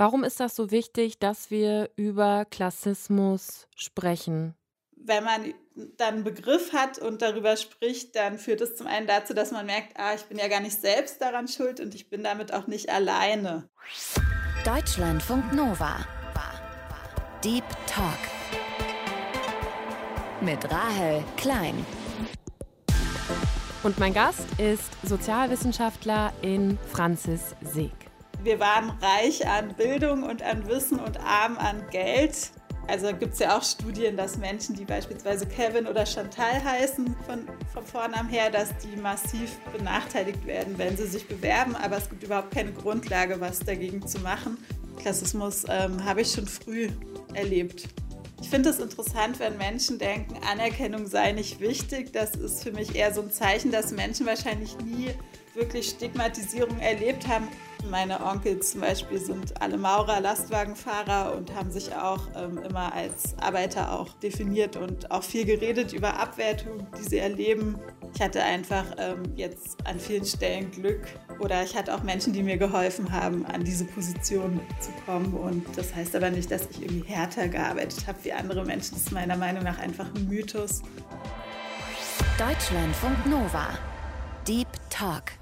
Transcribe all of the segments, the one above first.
Warum ist das so wichtig, dass wir über Klassismus sprechen? Wenn man dann einen Begriff hat und darüber spricht, dann führt es zum einen dazu, dass man merkt, ah, ich bin ja gar nicht selbst daran schuld und ich bin damit auch nicht alleine. Deutschlandfunk Nova. Deep Talk. Mit Rahel Klein. Und mein Gast ist Sozialwissenschaftler in Franzis Seeg. Wir waren reich an Bildung und an Wissen und arm an Geld. Also gibt es ja auch Studien, dass Menschen, die beispielsweise Kevin oder Chantal heißen, von, vom Vornamen her, dass die massiv benachteiligt werden, wenn sie sich bewerben. Aber es gibt überhaupt keine Grundlage, was dagegen zu machen. Klassismus ähm, habe ich schon früh erlebt. Ich finde es interessant, wenn Menschen denken, Anerkennung sei nicht wichtig. Das ist für mich eher so ein Zeichen, dass Menschen wahrscheinlich nie wirklich Stigmatisierung erlebt haben. Meine Onkels zum Beispiel sind alle Maurer, Lastwagenfahrer und haben sich auch ähm, immer als Arbeiter auch definiert und auch viel geredet über Abwertung, die sie erleben. Ich hatte einfach ähm, jetzt an vielen Stellen Glück oder ich hatte auch Menschen, die mir geholfen haben, an diese Position zu kommen. Und das heißt aber nicht, dass ich irgendwie härter gearbeitet habe wie andere Menschen. Das ist meiner Meinung nach einfach ein Mythos. Deutschlandfunk Nova. Deep Talk.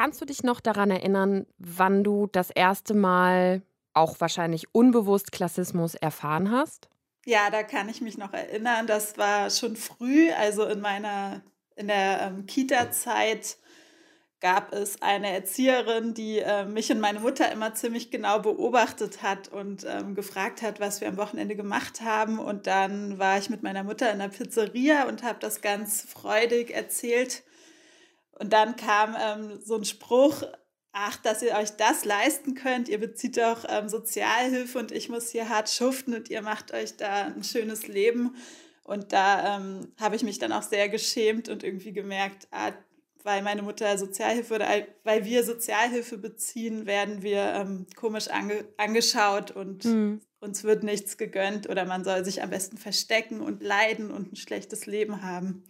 Kannst du dich noch daran erinnern, wann du das erste Mal auch wahrscheinlich unbewusst Klassismus erfahren hast? Ja, da kann ich mich noch erinnern. Das war schon früh, also in meiner in der ähm, Kita-Zeit gab es eine Erzieherin, die äh, mich und meine Mutter immer ziemlich genau beobachtet hat und ähm, gefragt hat, was wir am Wochenende gemacht haben. Und dann war ich mit meiner Mutter in der Pizzeria und habe das ganz freudig erzählt und dann kam ähm, so ein Spruch, ach, dass ihr euch das leisten könnt, ihr bezieht doch ähm, Sozialhilfe und ich muss hier hart schuften und ihr macht euch da ein schönes Leben. Und da ähm, habe ich mich dann auch sehr geschämt und irgendwie gemerkt, ah, weil meine Mutter Sozialhilfe oder weil wir Sozialhilfe beziehen, werden wir ähm, komisch ange angeschaut und mhm. uns wird nichts gegönnt oder man soll sich am besten verstecken und leiden und ein schlechtes Leben haben.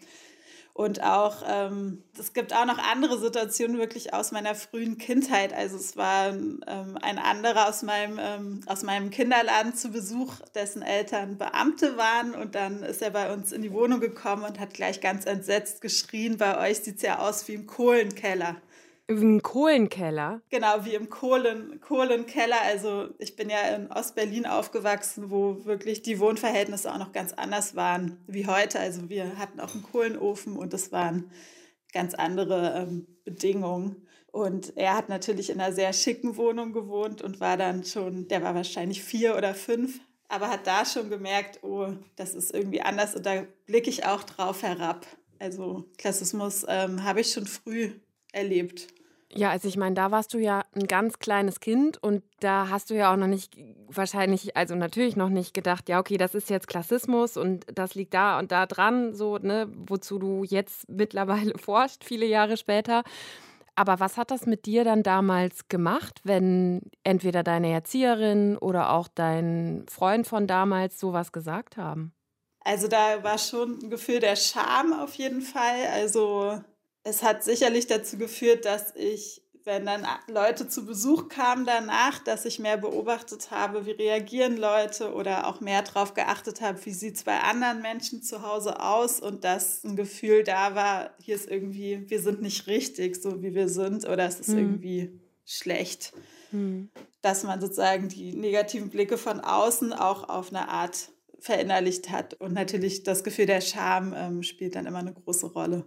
Und auch, ähm, es gibt auch noch andere Situationen wirklich aus meiner frühen Kindheit. Also es war ähm, ein anderer aus meinem, ähm, aus meinem Kinderladen zu Besuch, dessen Eltern Beamte waren. Und dann ist er bei uns in die Wohnung gekommen und hat gleich ganz entsetzt geschrien, bei euch sieht es ja aus wie im Kohlenkeller. Ein Kohlenkeller? Genau, wie im Kohlen, Kohlenkeller. Also ich bin ja in Ostberlin aufgewachsen, wo wirklich die Wohnverhältnisse auch noch ganz anders waren wie heute. Also wir hatten auch einen Kohlenofen und das waren ganz andere ähm, Bedingungen. Und er hat natürlich in einer sehr schicken Wohnung gewohnt und war dann schon, der war wahrscheinlich vier oder fünf, aber hat da schon gemerkt, oh, das ist irgendwie anders und da blicke ich auch drauf herab. Also Klassismus ähm, habe ich schon früh erlebt. Ja, also ich meine, da warst du ja ein ganz kleines Kind und da hast du ja auch noch nicht wahrscheinlich, also natürlich noch nicht gedacht, ja, okay, das ist jetzt Klassismus und das liegt da und da dran, so, ne, wozu du jetzt mittlerweile forscht, viele Jahre später. Aber was hat das mit dir dann damals gemacht, wenn entweder deine Erzieherin oder auch dein Freund von damals sowas gesagt haben? Also da war schon ein Gefühl der Scham auf jeden Fall. Also es hat sicherlich dazu geführt, dass ich, wenn dann Leute zu Besuch kamen danach, dass ich mehr beobachtet habe, wie reagieren Leute oder auch mehr darauf geachtet habe, wie sieht es bei anderen Menschen zu Hause aus und dass ein Gefühl da war, hier ist irgendwie, wir sind nicht richtig, so wie wir sind oder es ist mhm. irgendwie schlecht. Mhm. Dass man sozusagen die negativen Blicke von außen auch auf eine Art verinnerlicht hat. Und natürlich das Gefühl der Scham ähm, spielt dann immer eine große Rolle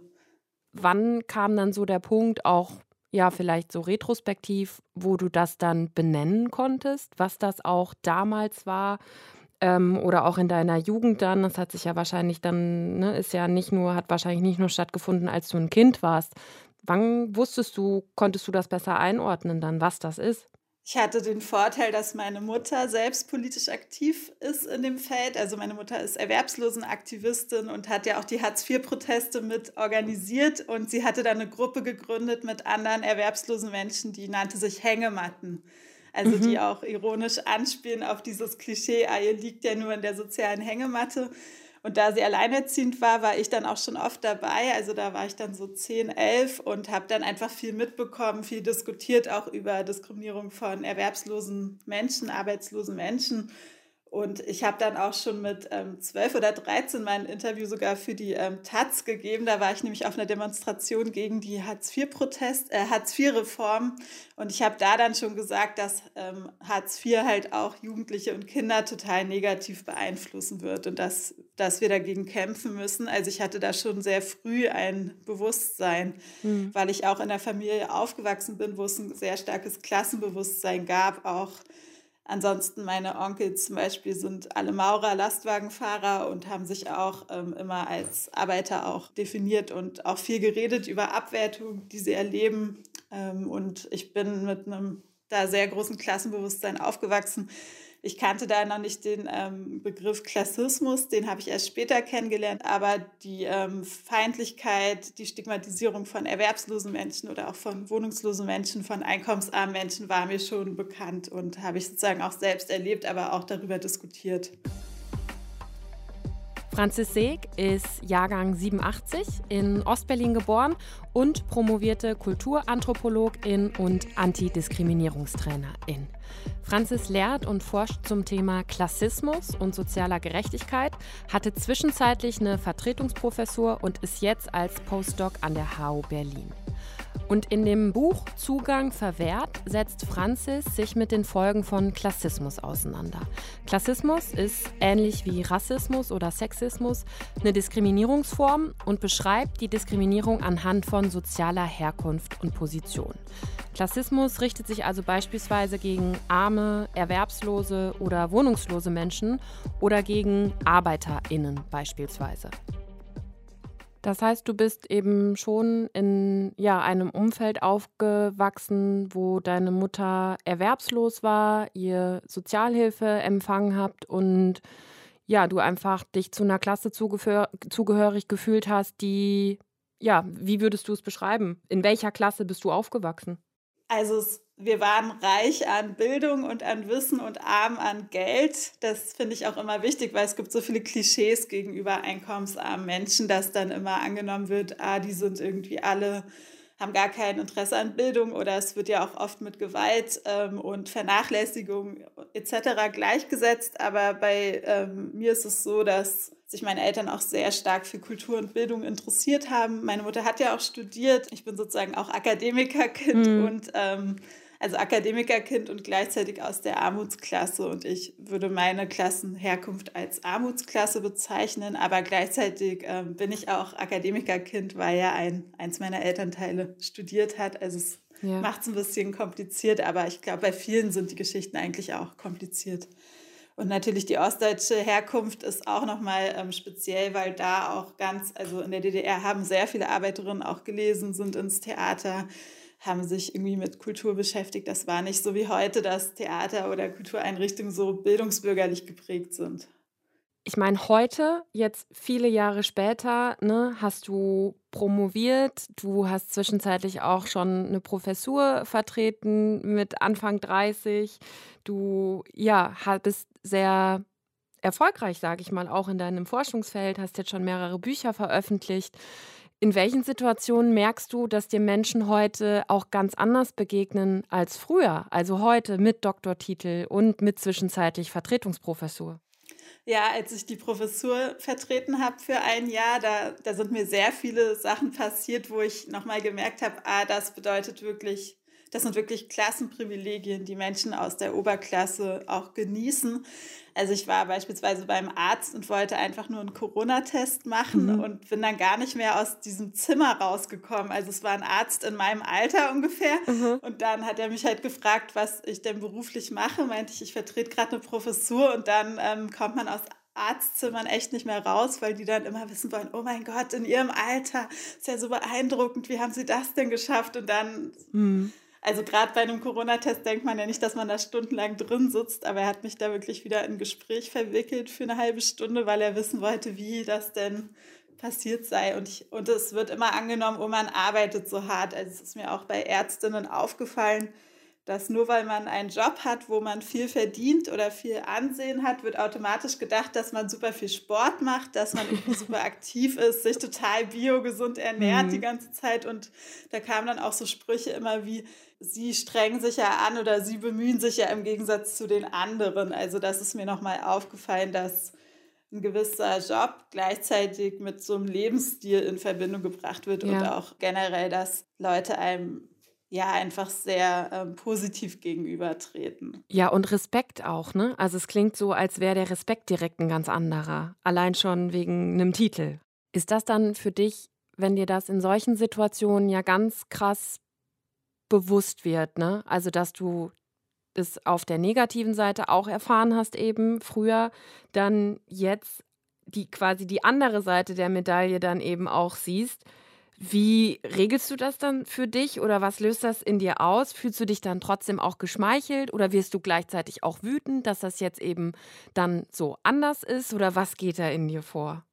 wann kam dann so der Punkt, auch ja, vielleicht so retrospektiv, wo du das dann benennen konntest, was das auch damals war? Ähm, oder auch in deiner Jugend dann, das hat sich ja wahrscheinlich dann, ne, ist ja nicht nur, hat wahrscheinlich nicht nur stattgefunden, als du ein Kind warst. Wann wusstest du, konntest du das besser einordnen dann, was das ist? Ich hatte den Vorteil, dass meine Mutter selbst politisch aktiv ist in dem Feld. Also meine Mutter ist Erwerbslosenaktivistin und hat ja auch die Hartz-IV-Proteste mit organisiert. Und sie hatte dann eine Gruppe gegründet mit anderen erwerbslosen Menschen, die nannte sich Hängematten. Also mhm. die auch ironisch anspielen auf dieses Klischee, ah, ihr liegt ja nur in der sozialen Hängematte. Und da sie alleinerziehend war, war ich dann auch schon oft dabei. Also da war ich dann so 10, 11 und habe dann einfach viel mitbekommen, viel diskutiert auch über Diskriminierung von erwerbslosen Menschen, arbeitslosen Menschen und ich habe dann auch schon mit ähm, 12 oder 13 mein Interview sogar für die ähm, Taz gegeben. Da war ich nämlich auf einer Demonstration gegen die Hartz-IV-Protest, äh, Hartz-IV-Reform. Und ich habe da dann schon gesagt, dass ähm, Hartz IV halt auch Jugendliche und Kinder total negativ beeinflussen wird und dass, dass wir dagegen kämpfen müssen. Also ich hatte da schon sehr früh ein Bewusstsein, mhm. weil ich auch in einer Familie aufgewachsen bin, wo es ein sehr starkes Klassenbewusstsein gab, auch Ansonsten meine Onkel zum Beispiel sind alle Maurer, Lastwagenfahrer und haben sich auch ähm, immer als Arbeiter auch definiert und auch viel geredet über Abwertung, die sie erleben. Ähm, und ich bin mit einem da sehr großen Klassenbewusstsein aufgewachsen ich kannte da noch nicht den ähm, Begriff Klassismus, den habe ich erst später kennengelernt, aber die ähm, Feindlichkeit, die Stigmatisierung von erwerbslosen Menschen oder auch von wohnungslosen Menschen, von einkommensarmen Menschen war mir schon bekannt und habe ich sozusagen auch selbst erlebt, aber auch darüber diskutiert. Franzis Seeg ist Jahrgang 87, in Ostberlin geboren und promovierte Kulturanthropologin und Antidiskriminierungstrainerin. Franzis lehrt und forscht zum Thema Klassismus und sozialer Gerechtigkeit, hatte zwischenzeitlich eine Vertretungsprofessur und ist jetzt als Postdoc an der HU Berlin. Und in dem Buch Zugang verwehrt setzt Franzis sich mit den Folgen von Klassismus auseinander. Klassismus ist ähnlich wie Rassismus oder Sexismus eine Diskriminierungsform und beschreibt die Diskriminierung anhand von sozialer Herkunft und Position. Klassismus richtet sich also beispielsweise gegen arme, erwerbslose oder wohnungslose Menschen oder gegen Arbeiterinnen beispielsweise. Das heißt, du bist eben schon in ja, einem Umfeld aufgewachsen, wo deine Mutter erwerbslos war, ihr Sozialhilfe empfangen habt und ja, du einfach dich zu einer Klasse zugehörig gefühlt hast, die, ja, wie würdest du es beschreiben? In welcher Klasse bist du aufgewachsen? Also es wir waren reich an Bildung und an Wissen und arm an Geld. Das finde ich auch immer wichtig, weil es gibt so viele Klischees gegenüber einkommensarmen Menschen, dass dann immer angenommen wird, ah, die sind irgendwie alle, haben gar kein Interesse an Bildung oder es wird ja auch oft mit Gewalt ähm, und Vernachlässigung etc. gleichgesetzt. Aber bei ähm, mir ist es so, dass sich meine Eltern auch sehr stark für Kultur und Bildung interessiert haben. Meine Mutter hat ja auch studiert. Ich bin sozusagen auch Akademikerkind mhm. und ähm, also Akademikerkind und gleichzeitig aus der Armutsklasse. Und ich würde meine Klassenherkunft als Armutsklasse bezeichnen, aber gleichzeitig äh, bin ich auch Akademikerkind, weil ja ein, eins meiner Elternteile studiert hat. Also es ja. macht es ein bisschen kompliziert, aber ich glaube, bei vielen sind die Geschichten eigentlich auch kompliziert. Und natürlich die ostdeutsche Herkunft ist auch nochmal ähm, speziell, weil da auch ganz, also in der DDR haben sehr viele Arbeiterinnen auch gelesen, sind ins Theater haben sich irgendwie mit Kultur beschäftigt. Das war nicht so wie heute, dass Theater oder Kultureinrichtungen so bildungsbürgerlich geprägt sind. Ich meine, heute, jetzt viele Jahre später, ne, hast du promoviert, du hast zwischenzeitlich auch schon eine Professur vertreten mit Anfang 30. Du ja, bist sehr erfolgreich, sage ich mal, auch in deinem Forschungsfeld, hast jetzt schon mehrere Bücher veröffentlicht. In welchen Situationen merkst du, dass dir Menschen heute auch ganz anders begegnen als früher? Also heute mit Doktortitel und mit zwischenzeitlich Vertretungsprofessur? Ja, als ich die Professur vertreten habe für ein Jahr, da, da sind mir sehr viele Sachen passiert, wo ich nochmal gemerkt habe, ah, das bedeutet wirklich das sind wirklich Klassenprivilegien, die Menschen aus der Oberklasse auch genießen. Also ich war beispielsweise beim Arzt und wollte einfach nur einen Corona-Test machen mhm. und bin dann gar nicht mehr aus diesem Zimmer rausgekommen. Also es war ein Arzt in meinem Alter ungefähr. Mhm. Und dann hat er mich halt gefragt, was ich denn beruflich mache. Meinte ich, ich vertrete gerade eine Professur und dann ähm, kommt man aus Arztzimmern echt nicht mehr raus, weil die dann immer wissen wollen, oh mein Gott, in ihrem Alter ist ja so beeindruckend, wie haben sie das denn geschafft? Und dann mhm. Also gerade bei einem Corona-Test denkt man ja nicht, dass man da stundenlang drin sitzt, aber er hat mich da wirklich wieder in Gespräch verwickelt für eine halbe Stunde, weil er wissen wollte, wie das denn passiert sei. Und, ich, und es wird immer angenommen, oh, man arbeitet so hart. Also es ist mir auch bei Ärztinnen aufgefallen, dass nur weil man einen Job hat, wo man viel verdient oder viel Ansehen hat, wird automatisch gedacht, dass man super viel Sport macht, dass man irgendwie super aktiv ist, sich total biogesund ernährt mhm. die ganze Zeit. Und da kamen dann auch so Sprüche immer wie, sie strengen sich ja an oder sie bemühen sich ja im Gegensatz zu den anderen. Also das ist mir nochmal aufgefallen, dass ein gewisser Job gleichzeitig mit so einem Lebensstil in Verbindung gebracht wird ja. und auch generell, dass Leute einem ja einfach sehr ähm, positiv gegenübertreten. Ja, und Respekt auch, ne? Also es klingt so, als wäre der Respekt direkt ein ganz anderer, allein schon wegen einem Titel. Ist das dann für dich, wenn dir das in solchen Situationen ja ganz krass bewusst wird, ne? Also dass du es auf der negativen Seite auch erfahren hast eben früher, dann jetzt die quasi die andere Seite der Medaille dann eben auch siehst, wie regelst du das dann für dich oder was löst das in dir aus? Fühlst du dich dann trotzdem auch geschmeichelt oder wirst du gleichzeitig auch wütend, dass das jetzt eben dann so anders ist oder was geht da in dir vor?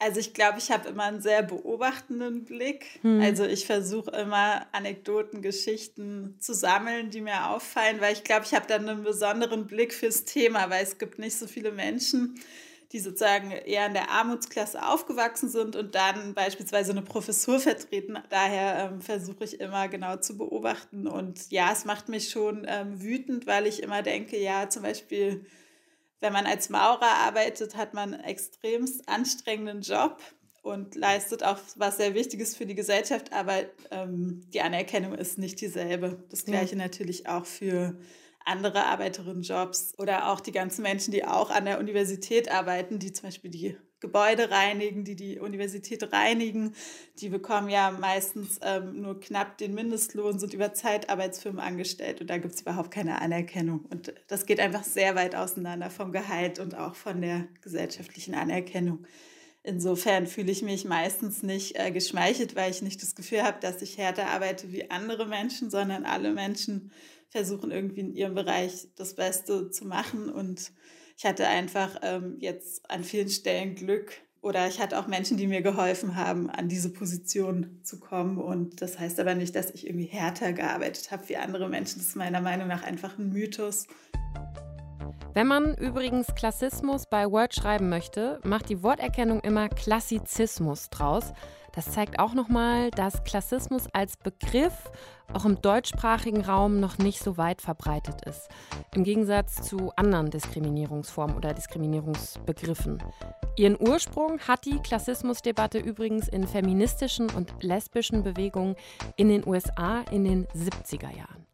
Also ich glaube, ich habe immer einen sehr beobachtenden Blick. Hm. Also ich versuche immer Anekdoten, Geschichten zu sammeln, die mir auffallen, weil ich glaube, ich habe dann einen besonderen Blick fürs Thema, weil es gibt nicht so viele Menschen, die sozusagen eher in der Armutsklasse aufgewachsen sind und dann beispielsweise eine Professur vertreten. Daher ähm, versuche ich immer genau zu beobachten. Und ja, es macht mich schon ähm, wütend, weil ich immer denke, ja, zum Beispiel, wenn man als Maurer arbeitet, hat man einen extremst anstrengenden Job und leistet auch was sehr Wichtiges für die Gesellschaft, aber ähm, die Anerkennung ist nicht dieselbe. Das gleiche ja. natürlich auch für andere Arbeiterinnenjobs oder auch die ganzen Menschen, die auch an der Universität arbeiten, die zum Beispiel die Gebäude reinigen, die die Universität reinigen, die bekommen ja meistens ähm, nur knapp den Mindestlohn, sind über Zeitarbeitsfirmen angestellt und da gibt es überhaupt keine Anerkennung. Und das geht einfach sehr weit auseinander vom Gehalt und auch von der gesellschaftlichen Anerkennung. Insofern fühle ich mich meistens nicht äh, geschmeichelt, weil ich nicht das Gefühl habe, dass ich härter arbeite wie andere Menschen, sondern alle Menschen versuchen irgendwie in ihrem Bereich das Beste zu machen. Und ich hatte einfach ähm, jetzt an vielen Stellen Glück oder ich hatte auch Menschen, die mir geholfen haben, an diese Position zu kommen. Und das heißt aber nicht, dass ich irgendwie härter gearbeitet habe wie andere Menschen. Das ist meiner Meinung nach einfach ein Mythos. Wenn man übrigens Klassismus bei Word schreiben möchte, macht die Worterkennung immer Klassizismus draus. Das zeigt auch nochmal, dass Klassismus als Begriff auch im deutschsprachigen Raum noch nicht so weit verbreitet ist. Im Gegensatz zu anderen Diskriminierungsformen oder Diskriminierungsbegriffen. Ihren Ursprung hat die Klassismusdebatte übrigens in feministischen und lesbischen Bewegungen in den USA in den 70er Jahren.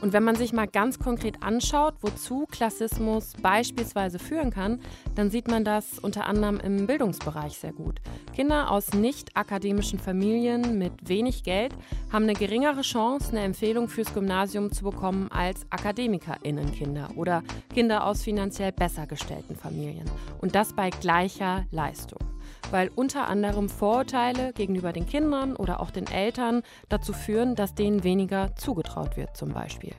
Und wenn man sich mal ganz konkret anschaut, wozu Klassismus beispielsweise führen kann, dann sieht man das unter anderem im Bildungsbereich sehr gut. Kinder aus nicht akademischen Familien mit wenig Geld haben eine geringere Chance, eine Empfehlung fürs Gymnasium zu bekommen als AkademikerInnenkinder oder Kinder aus finanziell besser gestellten Familien. Und das bei gleicher Leistung weil unter anderem Vorurteile gegenüber den Kindern oder auch den Eltern dazu führen, dass denen weniger zugetraut wird zum Beispiel.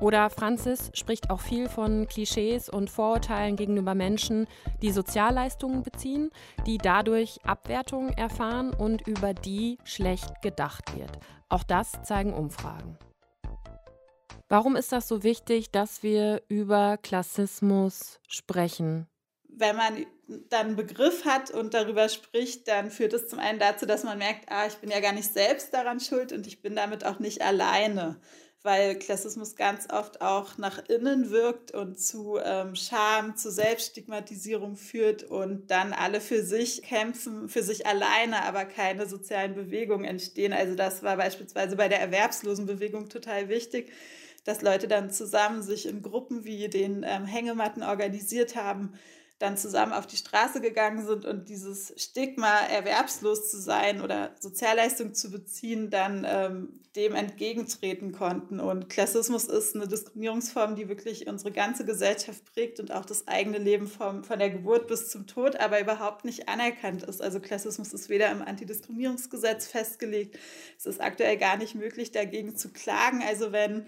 Oder Franzis spricht auch viel von Klischees und Vorurteilen gegenüber Menschen, die Sozialleistungen beziehen, die dadurch Abwertungen erfahren und über die schlecht gedacht wird. Auch das zeigen Umfragen. Warum ist das so wichtig, dass wir über Klassismus sprechen? Wenn man dann Begriff hat und darüber spricht, dann führt es zum einen dazu, dass man merkt, ah, ich bin ja gar nicht selbst daran schuld und ich bin damit auch nicht alleine, weil Klassismus ganz oft auch nach innen wirkt und zu ähm, Scham, zu Selbststigmatisierung führt und dann alle für sich kämpfen, für sich alleine, aber keine sozialen Bewegungen entstehen. Also das war beispielsweise bei der Erwerbslosenbewegung total wichtig dass Leute dann zusammen sich in Gruppen wie den ähm, Hängematten organisiert haben, dann zusammen auf die Straße gegangen sind und dieses Stigma, erwerbslos zu sein oder Sozialleistung zu beziehen, dann ähm, dem entgegentreten konnten. Und Klassismus ist eine Diskriminierungsform, die wirklich unsere ganze Gesellschaft prägt und auch das eigene Leben vom, von der Geburt bis zum Tod, aber überhaupt nicht anerkannt ist. Also Klassismus ist weder im Antidiskriminierungsgesetz festgelegt, es ist aktuell gar nicht möglich, dagegen zu klagen. Also wenn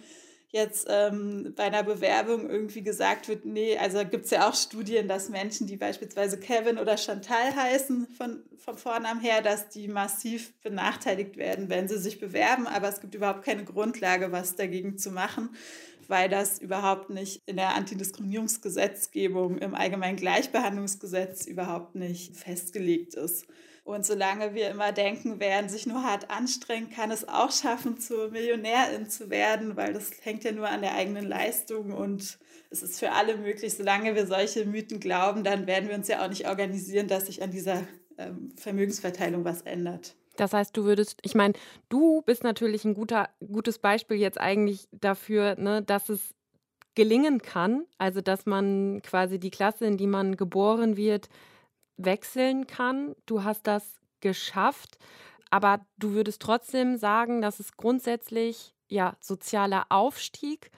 jetzt ähm, bei einer Bewerbung irgendwie gesagt wird, nee, also gibt es ja auch Studien, dass Menschen, die beispielsweise Kevin oder Chantal heißen, von, vom Vornamen her, dass die massiv benachteiligt werden, wenn sie sich bewerben, aber es gibt überhaupt keine Grundlage, was dagegen zu machen weil das überhaupt nicht in der Antidiskriminierungsgesetzgebung, im Allgemeinen Gleichbehandlungsgesetz überhaupt nicht festgelegt ist. Und solange wir immer denken, wer sich nur hart anstrengt, kann es auch schaffen, zur Millionärin zu werden, weil das hängt ja nur an der eigenen Leistung und es ist für alle möglich. Solange wir solche Mythen glauben, dann werden wir uns ja auch nicht organisieren, dass sich an dieser ähm, Vermögensverteilung was ändert. Das heißt, du würdest, ich meine, du bist natürlich ein guter, gutes Beispiel jetzt eigentlich dafür, ne, dass es gelingen kann, also dass man quasi die Klasse, in die man geboren wird, wechseln kann. Du hast das geschafft, aber du würdest trotzdem sagen, dass es grundsätzlich ja sozialer Aufstieg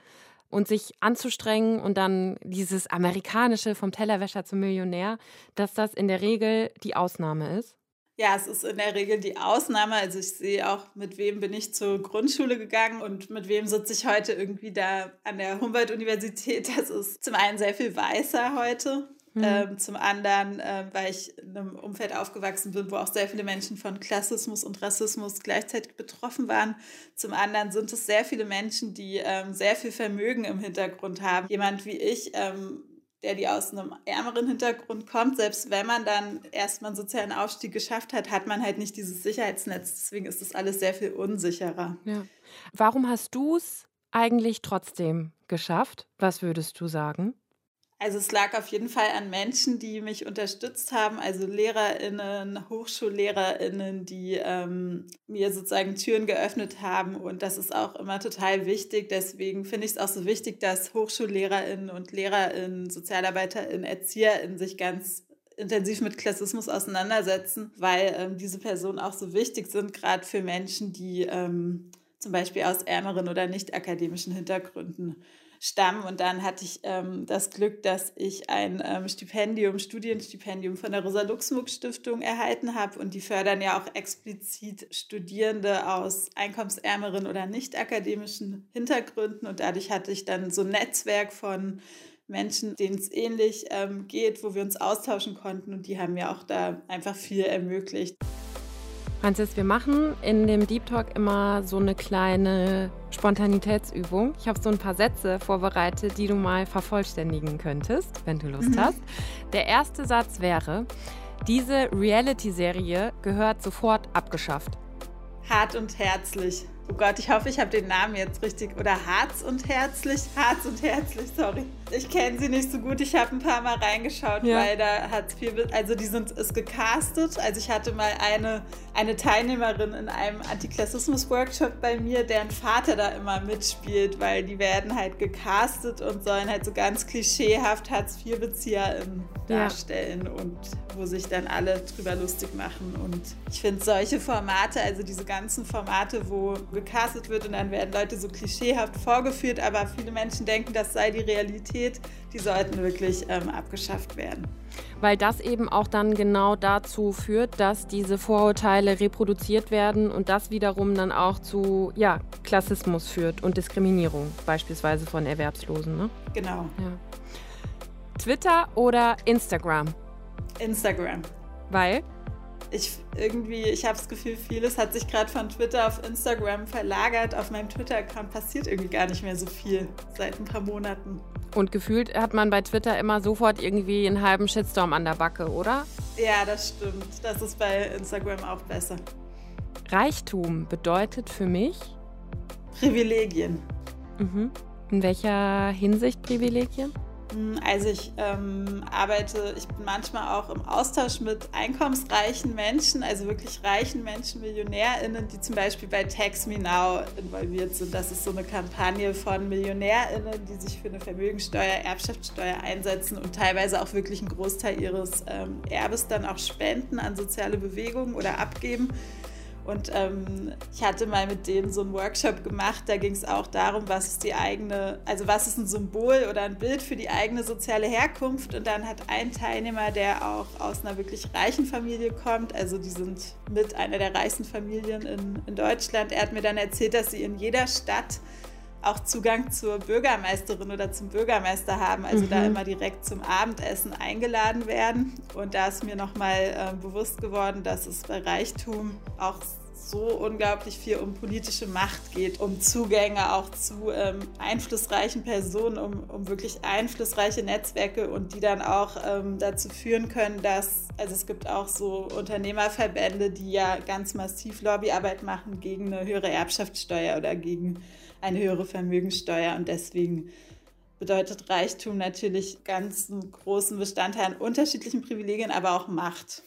und sich anzustrengen und dann dieses amerikanische vom Tellerwäscher zum Millionär, dass das in der Regel die Ausnahme ist. Ja, es ist in der Regel die Ausnahme. Also ich sehe auch, mit wem bin ich zur Grundschule gegangen und mit wem sitze ich heute irgendwie da an der Humboldt-Universität. Das ist zum einen sehr viel weißer heute. Mhm. Ähm, zum anderen, äh, weil ich in einem Umfeld aufgewachsen bin, wo auch sehr viele Menschen von Klassismus und Rassismus gleichzeitig betroffen waren. Zum anderen sind es sehr viele Menschen, die ähm, sehr viel Vermögen im Hintergrund haben. Jemand wie ich ähm, der die aus einem ärmeren Hintergrund kommt, selbst wenn man dann erstmal einen sozialen Aufstieg geschafft hat, hat man halt nicht dieses Sicherheitsnetz. Deswegen ist das alles sehr viel unsicherer. Ja. Warum hast du es eigentlich trotzdem geschafft? Was würdest du sagen? Also es lag auf jeden Fall an Menschen, die mich unterstützt haben, also Lehrerinnen, Hochschullehrerinnen, die ähm, mir sozusagen Türen geöffnet haben. Und das ist auch immer total wichtig. Deswegen finde ich es auch so wichtig, dass Hochschullehrerinnen und Lehrerinnen, Sozialarbeiterinnen, Erzieherinnen sich ganz intensiv mit Klassismus auseinandersetzen, weil ähm, diese Personen auch so wichtig sind, gerade für Menschen, die ähm, zum Beispiel aus ärmeren oder nicht akademischen Hintergründen stammen. Und dann hatte ich ähm, das Glück, dass ich ein ähm, Stipendium, Studienstipendium von der Rosa-Luxemburg-Stiftung erhalten habe. Und die fördern ja auch explizit Studierende aus einkommensärmeren oder nicht akademischen Hintergründen. Und dadurch hatte ich dann so ein Netzwerk von Menschen, denen es ähnlich ähm, geht, wo wir uns austauschen konnten. Und die haben mir auch da einfach viel ermöglicht. Franzis, wir machen in dem Deep Talk immer so eine kleine Spontanitätsübung. Ich habe so ein paar Sätze vorbereitet, die du mal vervollständigen könntest, wenn du Lust mhm. hast. Der erste Satz wäre, diese Reality-Serie gehört sofort abgeschafft. Hart und herzlich. Oh Gott, ich hoffe, ich habe den Namen jetzt richtig. Oder Harz und Herzlich? Harz und Herzlich, sorry. Ich kenne sie nicht so gut. Ich habe ein paar Mal reingeschaut, ja. weil da hat viel. Also, die sind ist gecastet. Also, ich hatte mal eine, eine Teilnehmerin in einem Antiklassismus-Workshop bei mir, deren Vater da immer mitspielt, weil die werden halt gecastet und sollen halt so ganz klischeehaft Hartz-IV-BezieherInnen darstellen ja. und wo sich dann alle drüber lustig machen. Und ich finde solche Formate, also diese ganzen Formate, wo gecastet wird und dann werden Leute so klischeehaft vorgeführt, aber viele Menschen denken, das sei die Realität, die sollten wirklich ähm, abgeschafft werden. Weil das eben auch dann genau dazu führt, dass diese Vorurteile reproduziert werden und das wiederum dann auch zu ja, Klassismus führt und Diskriminierung, beispielsweise von Erwerbslosen. Ne? Genau. Ja. Twitter oder Instagram? Instagram. Weil? ich irgendwie, ich habe das Gefühl, vieles hat sich gerade von Twitter auf Instagram verlagert. Auf meinem Twitter-Account passiert irgendwie gar nicht mehr so viel seit ein paar Monaten. Und gefühlt hat man bei Twitter immer sofort irgendwie einen halben Shitstorm an der Backe, oder? Ja, das stimmt. Das ist bei Instagram auch besser. Reichtum bedeutet für mich Privilegien. Mhm. In welcher Hinsicht Privilegien? Hm, also ich ähm, arbeite, ich bin manchmal auch im Austausch mit einkommensreichen Menschen, also wirklich reichen Menschen, MillionärInnen, die zum Beispiel bei Tax Me Now involviert sind. Das ist so eine Kampagne von MillionärInnen, die sich für eine Vermögensteuer, Erbschaftssteuer einsetzen und teilweise auch wirklich einen Großteil ihres ähm, Erbes dann auch spenden an soziale Bewegungen oder abgeben. Und ähm, ich hatte mal mit denen so einen Workshop gemacht, da ging es auch darum, was ist die eigene, also was ist ein Symbol oder ein Bild für die eigene soziale Herkunft. Und dann hat ein Teilnehmer, der auch aus einer wirklich reichen Familie kommt, also die sind mit einer der reichsten Familien in, in Deutschland, er hat mir dann erzählt, dass sie in jeder Stadt auch Zugang zur Bürgermeisterin oder zum Bürgermeister haben, also mhm. da immer direkt zum Abendessen eingeladen werden. Und da ist mir nochmal äh, bewusst geworden, dass es bei Reichtum auch so unglaublich viel um politische Macht geht, um Zugänge auch zu ähm, einflussreichen Personen, um, um wirklich einflussreiche Netzwerke und die dann auch ähm, dazu führen können, dass, also es gibt auch so Unternehmerverbände, die ja ganz massiv Lobbyarbeit machen gegen eine höhere Erbschaftssteuer oder gegen eine höhere Vermögenssteuer und deswegen bedeutet Reichtum natürlich ganz einen großen Bestandteil an unterschiedlichen Privilegien, aber auch Macht.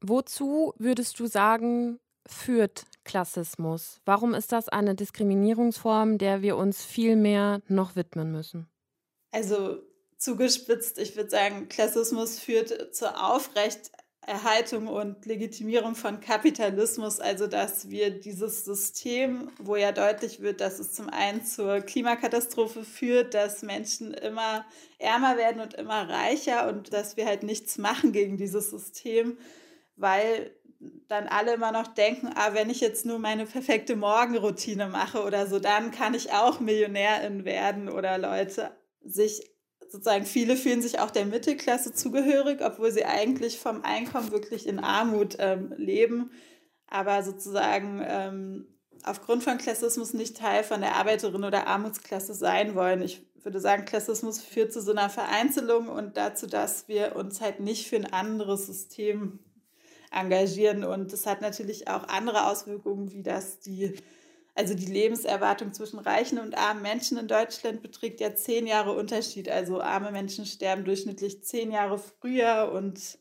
Wozu würdest du sagen, führt Klassismus? Warum ist das eine Diskriminierungsform, der wir uns viel mehr noch widmen müssen? Also zugespitzt, ich würde sagen, Klassismus führt zur Aufrechterhaltung und Legitimierung von Kapitalismus, also dass wir dieses System, wo ja deutlich wird, dass es zum einen zur Klimakatastrophe führt, dass Menschen immer ärmer werden und immer reicher und dass wir halt nichts machen gegen dieses System, weil dann alle immer noch denken, ah, wenn ich jetzt nur meine perfekte Morgenroutine mache oder so, dann kann ich auch Millionärin werden oder Leute sich sozusagen viele fühlen sich auch der Mittelklasse zugehörig, obwohl sie eigentlich vom Einkommen wirklich in Armut ähm, leben, aber sozusagen ähm, aufgrund von Klassismus nicht Teil von der Arbeiterin oder Armutsklasse sein wollen. Ich würde sagen, Klassismus führt zu so einer Vereinzelung und dazu, dass wir uns halt nicht für ein anderes System engagieren. Und das hat natürlich auch andere Auswirkungen, wie das die, also die Lebenserwartung zwischen reichen und armen Menschen in Deutschland beträgt ja zehn Jahre Unterschied. Also arme Menschen sterben durchschnittlich zehn Jahre früher und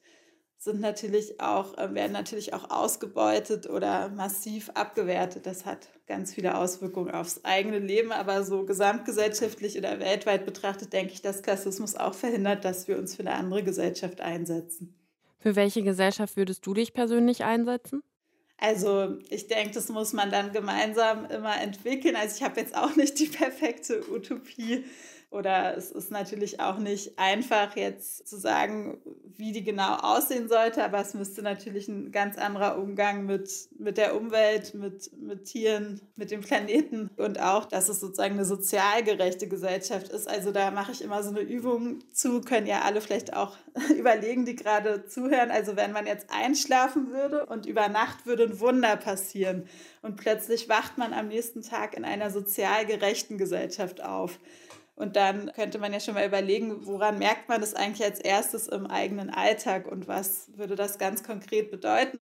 sind natürlich auch, äh, werden natürlich auch ausgebeutet oder massiv abgewertet. Das hat ganz viele Auswirkungen aufs eigene Leben, aber so gesamtgesellschaftlich oder weltweit betrachtet denke ich, dass Klassismus auch verhindert, dass wir uns für eine andere Gesellschaft einsetzen. Für welche Gesellschaft würdest du dich persönlich einsetzen? Also ich denke, das muss man dann gemeinsam immer entwickeln. Also ich habe jetzt auch nicht die perfekte Utopie. Oder es ist natürlich auch nicht einfach jetzt zu sagen, wie die genau aussehen sollte, aber es müsste natürlich ein ganz anderer Umgang mit, mit der Umwelt, mit, mit Tieren, mit dem Planeten und auch, dass es sozusagen eine sozial gerechte Gesellschaft ist. Also da mache ich immer so eine Übung zu, können ja alle vielleicht auch überlegen, die gerade zuhören. Also wenn man jetzt einschlafen würde und über Nacht würde ein Wunder passieren und plötzlich wacht man am nächsten Tag in einer sozial gerechten Gesellschaft auf und dann könnte man ja schon mal überlegen, woran merkt man das eigentlich als erstes im eigenen Alltag und was würde das ganz konkret bedeuten?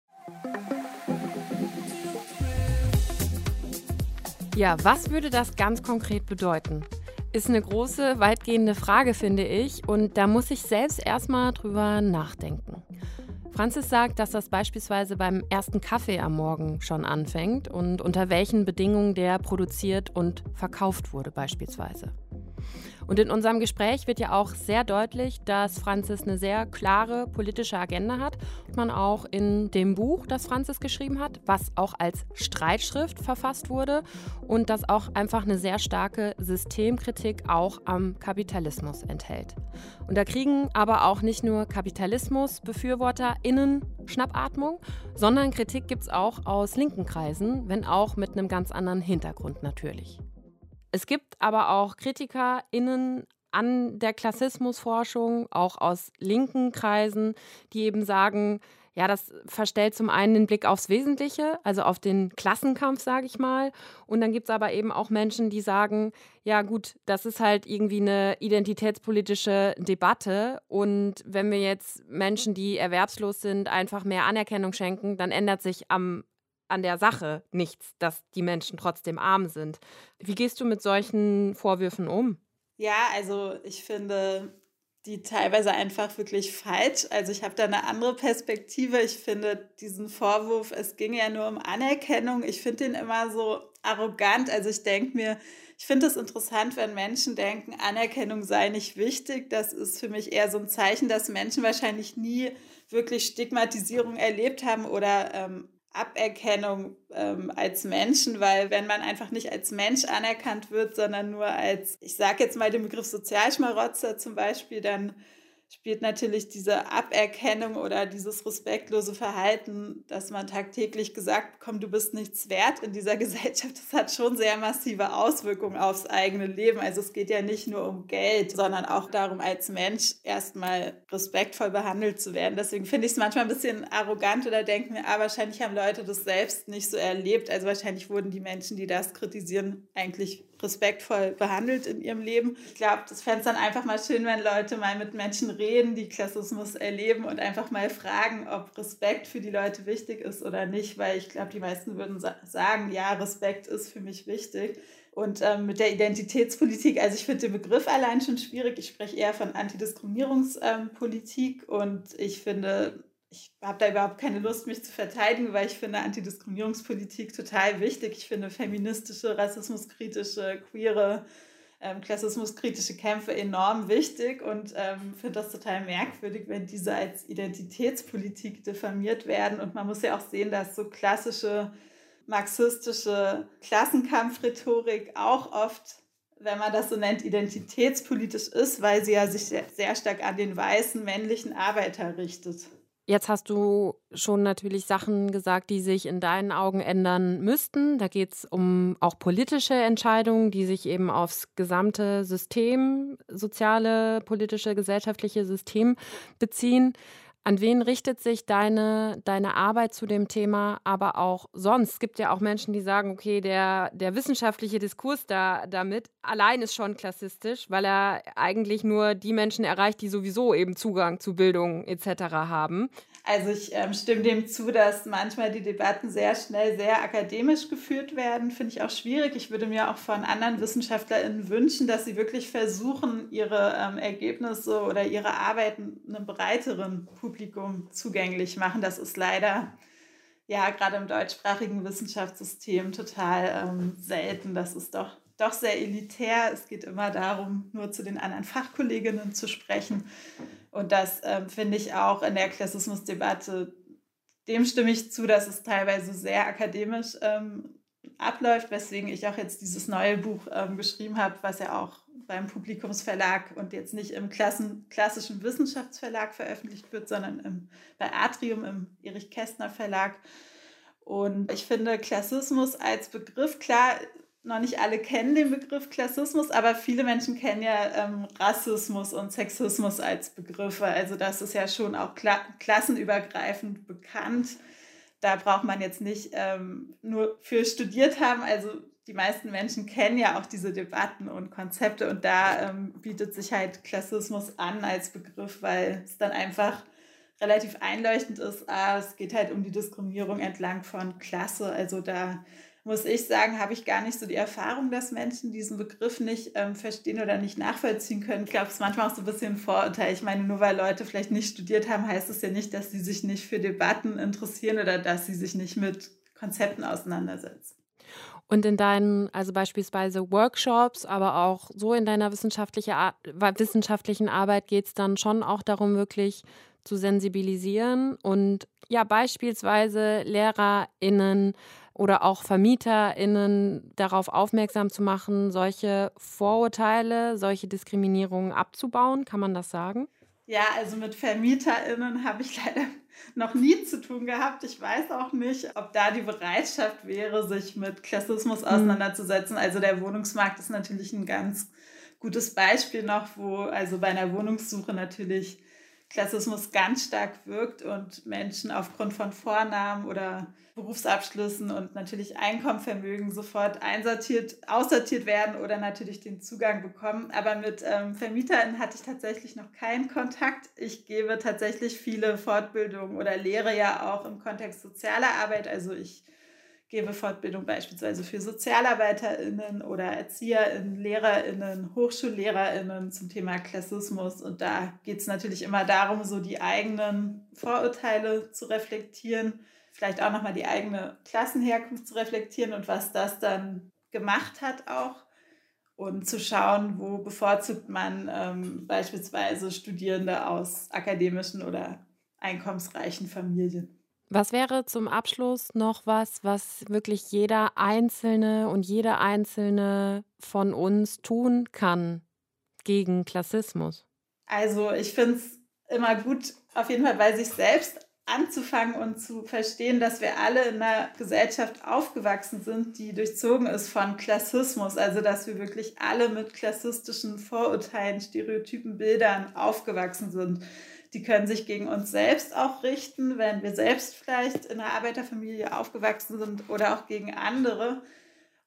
Ja, was würde das ganz konkret bedeuten? Ist eine große, weitgehende Frage, finde ich. Und da muss ich selbst erstmal drüber nachdenken. Franzis sagt, dass das beispielsweise beim ersten Kaffee am Morgen schon anfängt und unter welchen Bedingungen der produziert und verkauft wurde beispielsweise. Und in unserem Gespräch wird ja auch sehr deutlich, dass Franzis eine sehr klare politische Agenda hat. Man auch in dem Buch, das Franzis geschrieben hat, was auch als Streitschrift verfasst wurde und das auch einfach eine sehr starke Systemkritik auch am Kapitalismus enthält. Und da kriegen aber auch nicht nur KapitalismusbefürworterInnen Schnappatmung, sondern Kritik gibt es auch aus linken Kreisen, wenn auch mit einem ganz anderen Hintergrund natürlich. Es gibt aber auch KritikerInnen an der Klassismusforschung, auch aus linken Kreisen, die eben sagen, ja, das verstellt zum einen den Blick aufs Wesentliche, also auf den Klassenkampf, sage ich mal. Und dann gibt es aber eben auch Menschen, die sagen, ja gut, das ist halt irgendwie eine identitätspolitische Debatte. Und wenn wir jetzt Menschen, die erwerbslos sind, einfach mehr Anerkennung schenken, dann ändert sich am an der Sache nichts, dass die Menschen trotzdem arm sind. Wie gehst du mit solchen Vorwürfen um? Ja, also ich finde die teilweise einfach wirklich falsch. Also ich habe da eine andere Perspektive. Ich finde diesen Vorwurf, es ging ja nur um Anerkennung, ich finde den immer so arrogant. Also ich denke mir, ich finde es interessant, wenn Menschen denken, Anerkennung sei nicht wichtig. Das ist für mich eher so ein Zeichen, dass Menschen wahrscheinlich nie wirklich Stigmatisierung erlebt haben oder ähm, Aberkennung ähm, als Menschen, weil wenn man einfach nicht als Mensch anerkannt wird, sondern nur als, ich sage jetzt mal den Begriff Sozialschmarotzer zum Beispiel, dann spielt natürlich diese Aberkennung oder dieses respektlose Verhalten, dass man tagtäglich gesagt bekommt, du bist nichts wert in dieser Gesellschaft, das hat schon sehr massive Auswirkungen aufs eigene Leben. Also es geht ja nicht nur um Geld, sondern auch darum, als Mensch erstmal respektvoll behandelt zu werden. Deswegen finde ich es manchmal ein bisschen arrogant oder denke mir, ah, wahrscheinlich haben Leute das selbst nicht so erlebt. Also wahrscheinlich wurden die Menschen, die das kritisieren, eigentlich respektvoll behandelt in ihrem Leben. Ich glaube, das fände es dann einfach mal schön, wenn Leute mal mit Menschen reden, die Klassismus erleben und einfach mal fragen, ob Respekt für die Leute wichtig ist oder nicht, weil ich glaube, die meisten würden sagen, ja, Respekt ist für mich wichtig. Und ähm, mit der Identitätspolitik, also ich finde den Begriff allein schon schwierig. Ich spreche eher von Antidiskriminierungspolitik ähm, und ich finde, ich habe da überhaupt keine Lust, mich zu verteidigen, weil ich finde Antidiskriminierungspolitik total wichtig. Ich finde feministische, rassismuskritische, queere, ähm, klassismuskritische Kämpfe enorm wichtig und ähm, finde das total merkwürdig, wenn diese als Identitätspolitik diffamiert werden. Und man muss ja auch sehen, dass so klassische marxistische Klassenkampfrhetorik auch oft wenn man das so nennt, identitätspolitisch ist, weil sie ja sich sehr, sehr stark an den weißen männlichen Arbeiter richtet. Jetzt hast du schon natürlich Sachen gesagt, die sich in deinen Augen ändern müssten. Da geht es um auch politische Entscheidungen, die sich eben aufs gesamte System, soziale, politische, gesellschaftliche System beziehen. An wen richtet sich deine, deine Arbeit zu dem Thema, aber auch sonst? Es gibt ja auch Menschen, die sagen, okay, der, der wissenschaftliche Diskurs da, damit allein ist schon klassistisch, weil er eigentlich nur die Menschen erreicht, die sowieso eben Zugang zu Bildung etc. haben. Also ich ähm, stimme dem zu, dass manchmal die Debatten sehr schnell sehr akademisch geführt werden. Finde ich auch schwierig. Ich würde mir auch von anderen WissenschaftlerInnen wünschen, dass sie wirklich versuchen, ihre ähm, Ergebnisse oder ihre Arbeiten einem breiteren Publikum zugänglich machen. Das ist leider ja gerade im deutschsprachigen Wissenschaftssystem total ähm, selten. Das ist doch doch sehr elitär. Es geht immer darum, nur zu den anderen Fachkolleginnen zu sprechen. Und das ähm, finde ich auch in der Klassismusdebatte, dem stimme ich zu, dass es teilweise sehr akademisch ähm, abläuft, weswegen ich auch jetzt dieses neue Buch ähm, geschrieben habe, was ja auch beim Publikumsverlag und jetzt nicht im Klassen, klassischen Wissenschaftsverlag veröffentlicht wird, sondern im, bei Atrium im Erich Kästner Verlag. Und ich finde Klassismus als Begriff, klar, noch nicht alle kennen den Begriff Klassismus, aber viele Menschen kennen ja ähm, Rassismus und Sexismus als Begriffe. Also das ist ja schon auch kla klassenübergreifend bekannt. Da braucht man jetzt nicht ähm, nur für studiert haben. Also die meisten Menschen kennen ja auch diese Debatten und Konzepte und da ähm, bietet sich halt Klassismus an als Begriff, weil es dann einfach relativ einleuchtend ist. Ah, es geht halt um die Diskriminierung entlang von Klasse. Also da muss ich sagen, habe ich gar nicht so die Erfahrung, dass Menschen diesen Begriff nicht ähm, verstehen oder nicht nachvollziehen können. Ich glaube, es ist manchmal auch so ein bisschen ein Vorurteil. Ich meine, nur weil Leute vielleicht nicht studiert haben, heißt es ja nicht, dass sie sich nicht für Debatten interessieren oder dass sie sich nicht mit Konzepten auseinandersetzen. Und in deinen, also beispielsweise Workshops, aber auch so in deiner wissenschaftliche, wissenschaftlichen Arbeit geht es dann schon auch darum, wirklich zu sensibilisieren und ja, beispielsweise LehrerInnen oder auch VermieterInnen darauf aufmerksam zu machen, solche Vorurteile, solche Diskriminierungen abzubauen? Kann man das sagen? Ja, also mit VermieterInnen habe ich leider noch nie zu tun gehabt. Ich weiß auch nicht, ob da die Bereitschaft wäre, sich mit Klassismus hm. auseinanderzusetzen. Also der Wohnungsmarkt ist natürlich ein ganz gutes Beispiel noch, wo also bei einer Wohnungssuche natürlich Klassismus ganz stark wirkt und Menschen aufgrund von Vornamen oder Berufsabschlüssen und natürlich Einkommenvermögen sofort einsortiert, aussortiert werden oder natürlich den Zugang bekommen. Aber mit ähm, VermieterInnen hatte ich tatsächlich noch keinen Kontakt. Ich gebe tatsächlich viele Fortbildungen oder lehre ja auch im Kontext sozialer Arbeit. Also ich gebe Fortbildung beispielsweise für SozialarbeiterInnen oder ErzieherInnen, LehrerInnen, HochschullehrerInnen zum Thema Klassismus. Und da geht es natürlich immer darum, so die eigenen Vorurteile zu reflektieren, vielleicht auch nochmal die eigene Klassenherkunft zu reflektieren und was das dann gemacht hat auch. Und zu schauen, wo bevorzugt man ähm, beispielsweise Studierende aus akademischen oder einkommensreichen Familien. Was wäre zum Abschluss noch was, was wirklich jeder Einzelne und jede Einzelne von uns tun kann gegen Klassismus? Also ich finde es immer gut, auf jeden Fall bei sich selbst anzufangen und zu verstehen, dass wir alle in einer Gesellschaft aufgewachsen sind, die durchzogen ist von Klassismus. Also dass wir wirklich alle mit klassistischen Vorurteilen, Stereotypen, Bildern aufgewachsen sind. Die können sich gegen uns selbst auch richten, wenn wir selbst vielleicht in einer Arbeiterfamilie aufgewachsen sind oder auch gegen andere.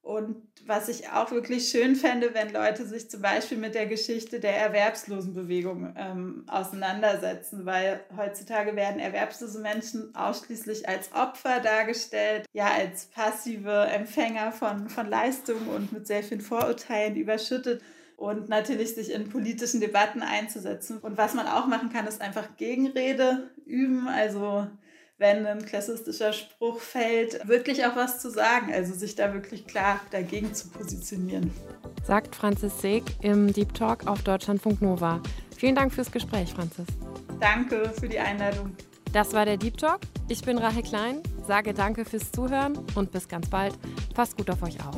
Und was ich auch wirklich schön fände, wenn Leute sich zum Beispiel mit der Geschichte der Erwerbslosenbewegung ähm, auseinandersetzen, weil heutzutage werden erwerbslose Menschen ausschließlich als Opfer dargestellt, ja als passive Empfänger von, von Leistungen und mit sehr vielen Vorurteilen überschüttet und natürlich sich in politischen Debatten einzusetzen. Und was man auch machen kann, ist einfach Gegenrede üben, also wenn ein klassistischer Spruch fällt, wirklich auch was zu sagen, also sich da wirklich klar dagegen zu positionieren. Sagt Franzis Seeg im Deep Talk auf Deutschlandfunk Nova. Vielen Dank fürs Gespräch, Franzis. Danke für die Einladung. Das war der Deep Talk. Ich bin Rahel Klein, sage danke fürs Zuhören und bis ganz bald. Passt gut auf euch auf.